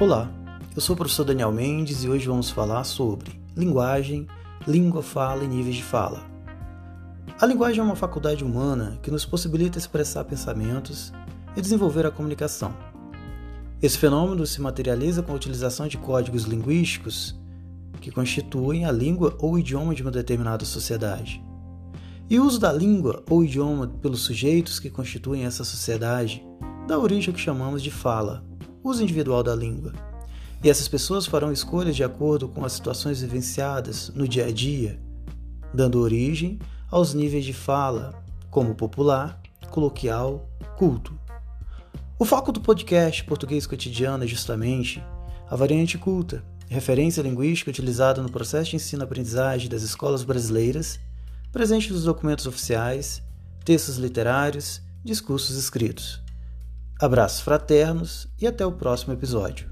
Olá, eu sou o professor Daniel Mendes e hoje vamos falar sobre linguagem, língua, fala e níveis de fala. A linguagem é uma faculdade humana que nos possibilita expressar pensamentos e desenvolver a comunicação. Esse fenômeno se materializa com a utilização de códigos linguísticos que constituem a língua ou idioma de uma determinada sociedade. E o uso da língua ou idioma pelos sujeitos que constituem essa sociedade dá origem ao que chamamos de fala, uso individual da língua. E essas pessoas farão escolhas de acordo com as situações vivenciadas no dia a dia, dando origem aos níveis de fala, como popular, coloquial, culto. O foco do podcast Português Cotidiano é justamente a variante culta, referência linguística utilizada no processo de ensino-aprendizagem das escolas brasileiras, presente nos documentos oficiais, textos literários, discursos escritos. Abraços fraternos e até o próximo episódio.